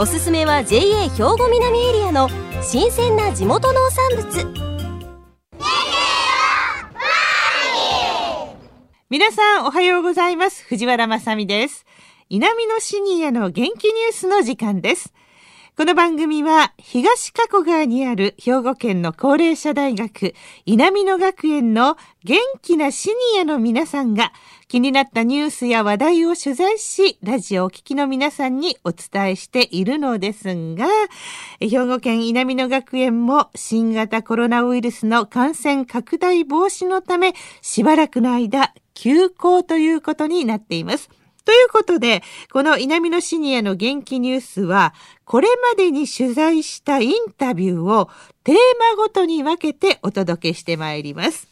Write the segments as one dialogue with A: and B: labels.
A: おすすめは JA 兵庫南エリアの新鮮な地元農産物。
B: 皆さんおはようございます。藤原まさです。南のシニアの元気ニュースの時間です。この番組は東加古川にある兵庫県の高齢者大学稲美野学園の元気なシニアの皆さんが気になったニュースや話題を取材し、ラジオをお聞きの皆さんにお伝えしているのですが、兵庫県稲美野学園も新型コロナウイルスの感染拡大防止のため、しばらくの間休校ということになっています。ということで、この稲美野シニアの元気ニュースは、これまでに取材したインタビューをテーマごとに分けてお届けしてまいります。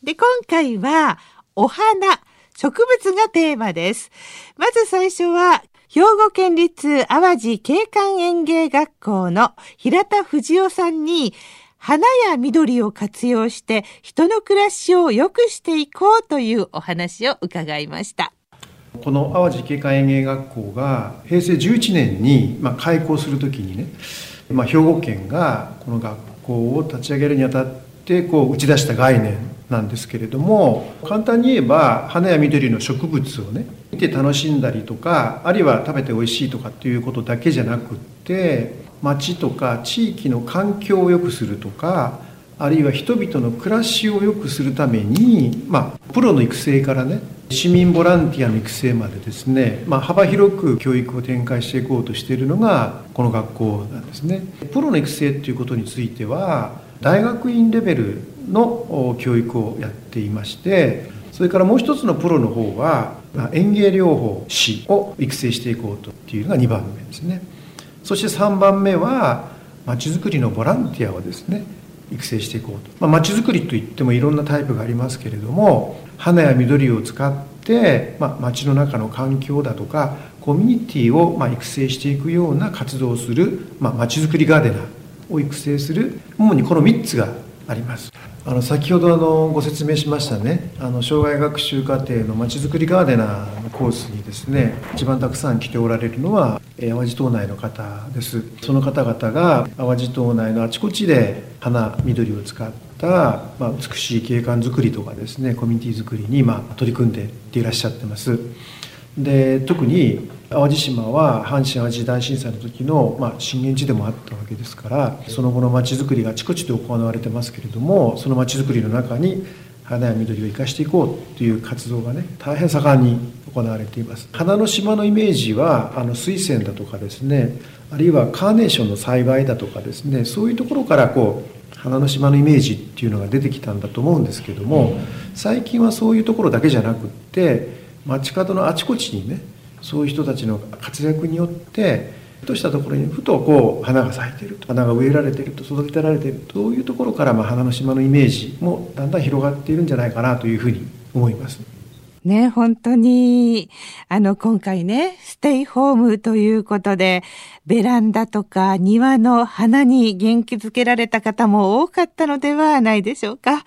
B: で、今回は、お花、植物がテーマです。まず最初は、兵庫県立淡路景観園芸学校の平田藤夫さんに、花や緑を活用して人の暮らしを良くしていこうというお話を伺いました。
C: この淡路景観園芸学校が平成11年に、ま、開校する時にね、まあ、兵庫県がこの学校を立ち上げるにあたってこう打ち出した概念なんですけれども簡単に言えば花や緑の植物をね見て楽しんだりとかあるいは食べておいしいとかっていうことだけじゃなくって町とか地域の環境を良くするとかあるいは人々の暮らしを良くするために、まあ、プロの育成からね市民ボランティアの育成までですね、まあ、幅広く教育を展開していこうとしているのがこの学校なんですね。プロの育成っていうことについては大学院レベルの教育をやっていましてそれからもう一つのプロの方は園芸療法士を育成していこうとっていうのが2番目ですねそして3番目はまちづくりのボランティアをですね育成していこうと。まあ、づくりといってもいろんなタイプがありますけれども花や緑を使って、まあ、町の中の環境だとかコミュニティをま育成していくような活動をするまあ、づくりガーデナーを育成する主にこの3つがあります。あの先ほどあのご説明しましたね。あの障害学習課程のまちづくりガーデナーのコースにですね一番たくさん来ておられるのは淡路島内の方です。その方々が淡路島内のあちこちで花緑を使った、まあ、美しい景観づくりとかですねコミュニティづくりに、ま、取り組んでいらっしゃってます。で特に淡路島は阪神・淡路大震災の時の、まあ、震源地でもあったわけですからその後のまちづくりがあちこちで行われてますけれどもそのまちづくりの中に花や緑を生かしていこうという活動がね大変盛んに行われています。花の島のイメージはあの水仙だとかですねあるいはカーネーションの栽培だとかですねそういうところからこう花の島のイメージっていうのが出てきたんだと思うんですけども最近はそういうところだけじゃなくって街角のあちこちにねそういう人たちの活躍によってふとしたところにふとこう花が咲いてると花が植えられてると育てられてるそういうところからまあ花の島のイメージもだんだん広がっているんじゃないかなというふうに思います。
B: ね、本当に、あの、今回ね、ステイホームということで、ベランダとか庭の花に元気づけられた方も多かったのではないでしょうか。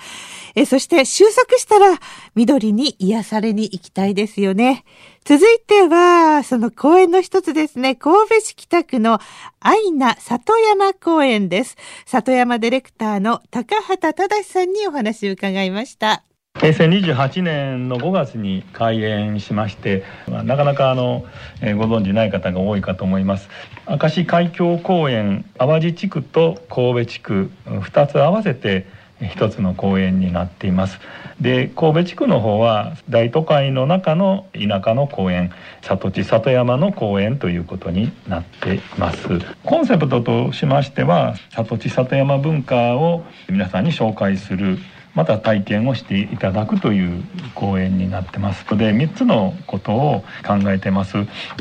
B: え、そして収束したら、緑に癒されに行きたいですよね。続いては、その公園の一つですね、神戸市北区の愛名里山公園です。里山ディレクターの高畑正さんにお話を伺いました。
D: 平成28年の5月に開園しまして、ま、なかなかあの、えー、ご存じない方が多いかと思います。明石海峡公園淡路地区と神戸地区2つ合わせて一つの公園になっています。で神戸地区の方は大都会の中の田舎の公園里地里山の公園ということになっています。コンセプトとしましては里地里山文化を皆さんに紹介するまた体験をしていただくという講演になってますので3つのことを考えてます。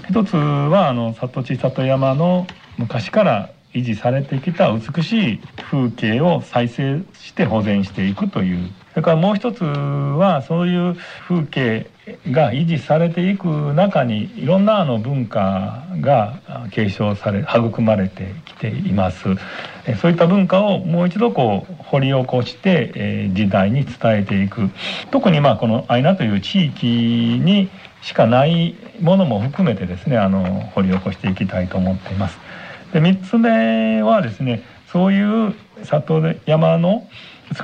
D: 一つはあの里地里山の昔から維持されてきた美しい風景を再生して保全していくというそれからもう一つはそういう風景が維持されていく中にいろんなあの文化が継承され育まれてきています。そういった文化をもう一度こう掘り起こして時代に伝えていく。特にまあこのアイナという地域にしかないものも含めてですねあの掘り起こしていきたいと思っています。で3つ目はですねそういう里山の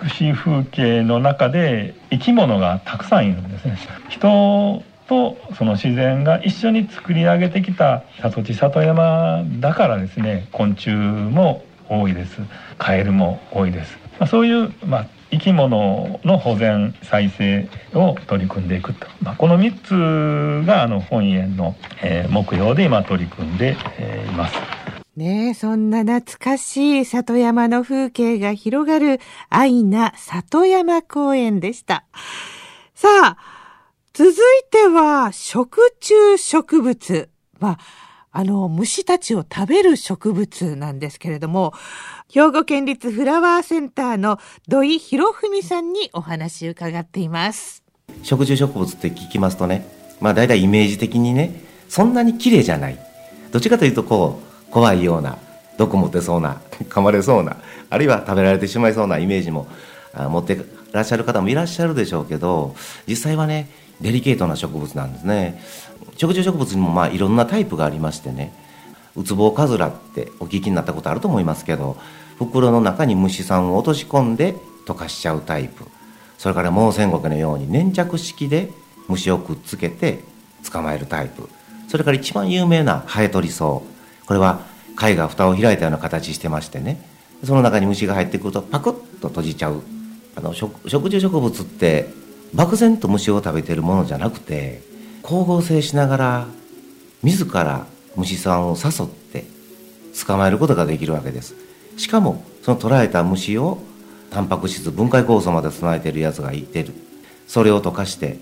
D: 美しい風景の中で生き物がたくさんいるんですね。人とその自然が一緒に作り上げてきた里地里山だからですね昆虫も多いです。カエルも多いです、まあ、そういう、まあ、生き物の保全再生を取り組んでいくと、まあ、この3つがあの本園の、えー、目標で今取り組んで、えー、います。
B: ねえ、そんな懐かしい里山の風景が広がる愛な里山公園でした。さあ、続いては食虫植物。まあ、あの、虫たちを食べる植物なんですけれども、兵庫県立フラワーセンターの土井博文さんにお話を伺っています。
E: 食虫植物って聞きますとね、まあ大体イメージ的にね、そんなに綺麗じゃない。どっちかというとこう、怖いような毒持ってそうな 噛まれそうなあるいは食べられてしまいそうなイメージも持ってらっしゃる方もいらっしゃるでしょうけど実際はねデリケートな植物なんですね。食虫植物にもまあいろんなタイプがありましてねウツボカズラってお聞きになったことあると思いますけど袋の中に虫さんを落とし込んで溶かしちゃうタイプ。それから猛仙国のように粘着式で虫をくっつけて捕まえるタイプ。それから一番有名なハエトリソウ。これは貝が蓋を開いたような形してましてね。その中に虫が入ってくるとパクッと閉じちゃう。あの食虫植物って漠然と虫を食べてるものじゃなくて光合成しながら自ら虫さんを誘って捕まえることができるわけです。しかもその捕らえた虫をタンパク質分解酵素まで備えてるやつがいてる。それを溶かして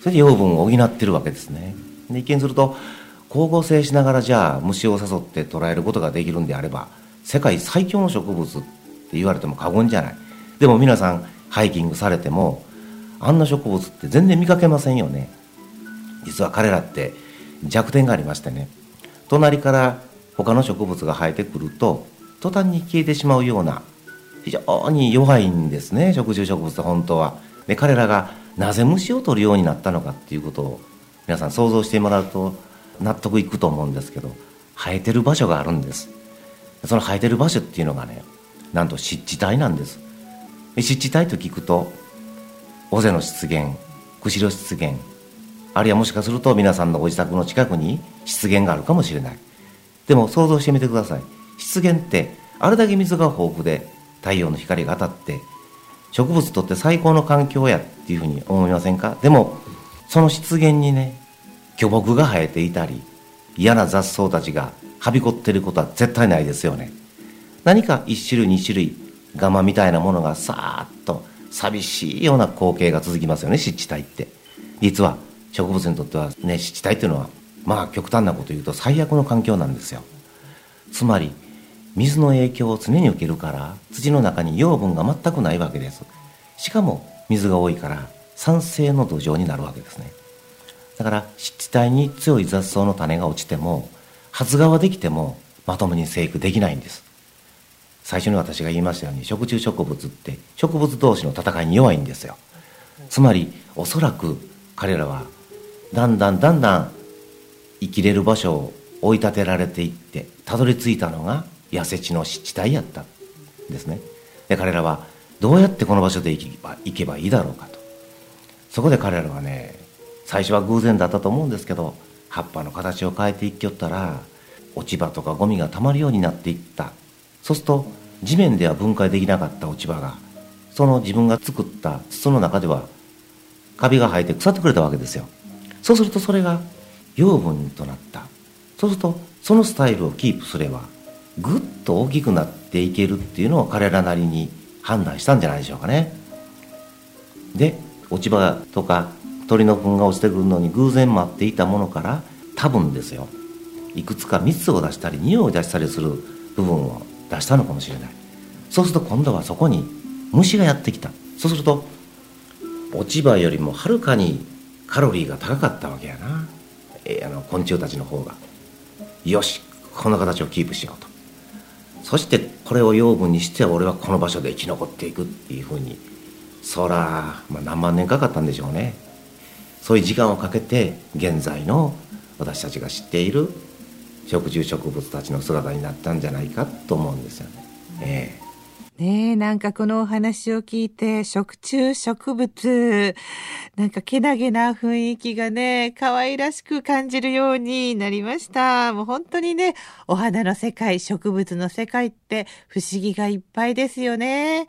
E: それで養分を補ってるわけですね。で一見すると光合成しながらじゃあ虫を誘って捉えることができるんであれば世界最強の植物って言われても過言じゃない。でも皆さんハイキングされてもあんな植物って全然見かけませんよね。実は彼らって弱点がありましてね。隣から他の植物が生えてくると途端に消えてしまうような非常に弱いんですね。食虫植物って本当は。で彼らがなぜ虫を取るようになったのかっていうことを皆さん想像してもらうと納得いくと思うんですけど生えてる場所があるんです。その生えてる場所っていうのがねなんと湿地帯なんです。湿地帯と聞くと尾瀬の湿原釧路湿原あるいはもしかすると皆さんのご自宅の近くに湿原があるかもしれない。でも想像してみてください。湿原ってあれだけ水が豊富で太陽の光が当たって植物にとって最高の環境やっていうふうに思いませんか？でもその湿原にね巨木が生えていたり嫌な雑草たちがはびこってることは絶対ないですよね。何か一種類二種類ガマみたいなものがさーっと寂しいような光景が続きますよね湿地帯って。実は植物にとってはね湿地帯っていうのはまあ極端なこと言うと最悪の環境なんですよ。つまり水の影響を常に受けるから土の中に養分が全くないわけです。しかも水が多いから酸性の土壌になるわけですね。だから湿地帯に強い雑草の種が落ちても発芽はできてもまともに生育できないんです。最初に私が言いましたように食虫植物って植物同士の戦いに弱いんですよ。つまりおそらく彼らはだんだんだんだん生きれる場所を追い立てられていってたどり着いたのが痩せ地の湿地帯やったんですね。で彼らはどうやってこの場所で生きば行けばいいだろうかと。そこで彼らはね最初は偶然だったと思うんですけど葉っぱの形を変えていきよったら落ち葉とかゴミがたまるようになっていった。そうすると地面では分解できなかった落ち葉がその自分が作った筒の中ではカビが生えて腐ってくれたわけですよ。そうするとそれが養分となった。そうするとそのスタイルをキープすればぐっと大きくなっていけるっていうのを彼らなりに判断したんじゃないでしょうかね。で落ち葉とか鳥の糞が落ちてくるのに偶然待っていたものから多分ですよ。いくつか蜜を出したり匂いを出したりする部分を出したのかもしれない。そうすると今度はそこに虫がやってきた。そうすると落ち葉よりもはるかにカロリーが高かったわけやな、えー、あの昆虫たちの方が。よしこの形をキープしようと。そしてこれを養分にして俺はこの場所で生き残っていくっていうふうにそら、まあ、何万年かかったんでしょうね。そういう時間をかけて現在の私たちが知っている食虫植物たちの姿になったんじゃないかと思うんですよね。え
B: えねえ、なんかこのお話を聞いて、食虫植物、なんかけなげな雰囲気がね、可愛らしく感じるようになりました。もう本当にね、お花の世界、植物の世界って不思議がいっぱいですよね。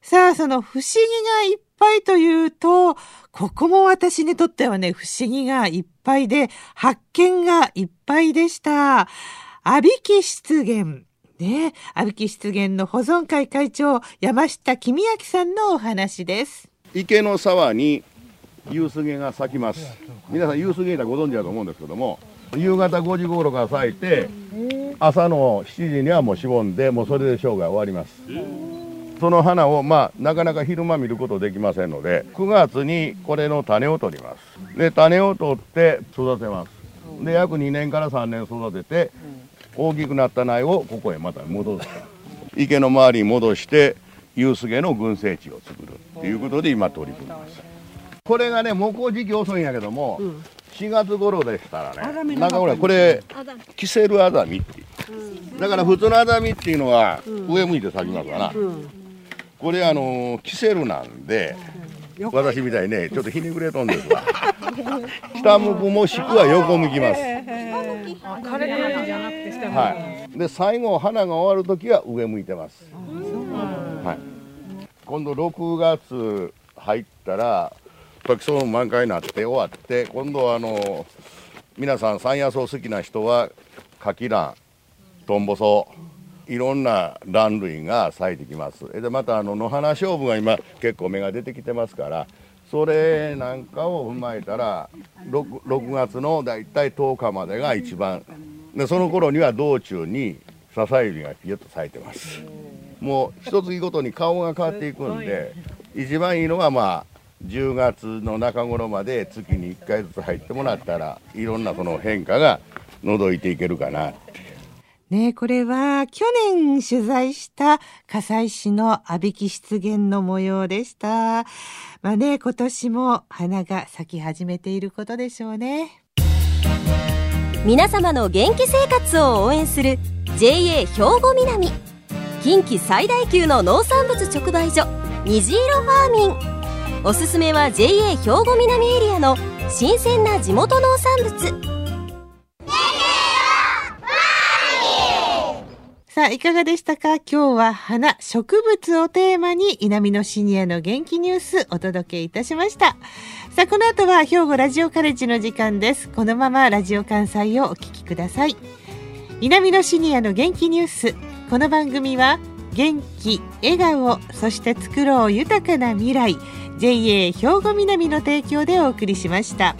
B: さあ、その不思議がいっぱいというと、ここも私にとってはね、不思議がいっぱいで、発見がいっぱいでした。阿ビキ湿原。ね阿ビキ湿原の保存会会長、山下公明さんのお話です。
F: 池の沢に夕杉が咲きます。皆さん夕杉だご存知だと思うんですけども、夕方5時頃から咲いて、朝の7時にはもうしぼんで、もうそれで生涯終わります。その花を、まあ、なかなか昼間見ることできませんので、9月にこれの種を取ります。で、種を取って育てます。で、約2年から3年育てて、大きくなった苗をここへまた戻す。池の周りに戻して、夕菅の群生地を作るということで今取り組んでます。これがね、木工時期遅いんやけども、4月頃でしたらね、中村これ、キセルアザミってだから普通のアザミっていうのは上向いて咲きますわな。これあのキセルなんで、私みたいにねちょっとひねくれとんですわ。下向くもしくは横向きます。はい。で最後花が終わる時は上向いてます。はい。今度6月入ったら時その満開になって終わって今度はあの皆さん山野草好きな人はカキラントンボソウいろんな卵類が咲いてきます。でまたあの野花勝負が今結構芽が出てきてますからそれなんかを踏まえたら 6, 6月の大体10日までが一番でその頃には道中に笹指がピュッと咲いてます。もう一月ごとに顔が変わっていくんで一番いいのはまあ10月の中頃まで月に1回ずつ入ってもらったらいろんなその変化が覗いていけるかなって
B: ねこれは去年取材した葛西市の阿ビキ湿原の模様でした。まあね、今年も花が咲き始めていることでしょうね。
A: 皆様の元気生活を応援する JA 兵庫南近畿最大級の農産物直売所虹色ファーミンおすすめは JA 兵庫南エリアの新鮮な地元農産物
B: さあ、いかがでしたか？今日は花、植物をテーマに、稲美のシニアの元気ニュースお届けいたしました。さあ、この後は兵庫ラジオカレッジの時間です。このままラジオ関西をお聞きください。稲美のシニアの元気ニュース。この番組は、元気、笑顔、そして作ろう豊かな未来、JA 兵庫南の提供でお送りしました。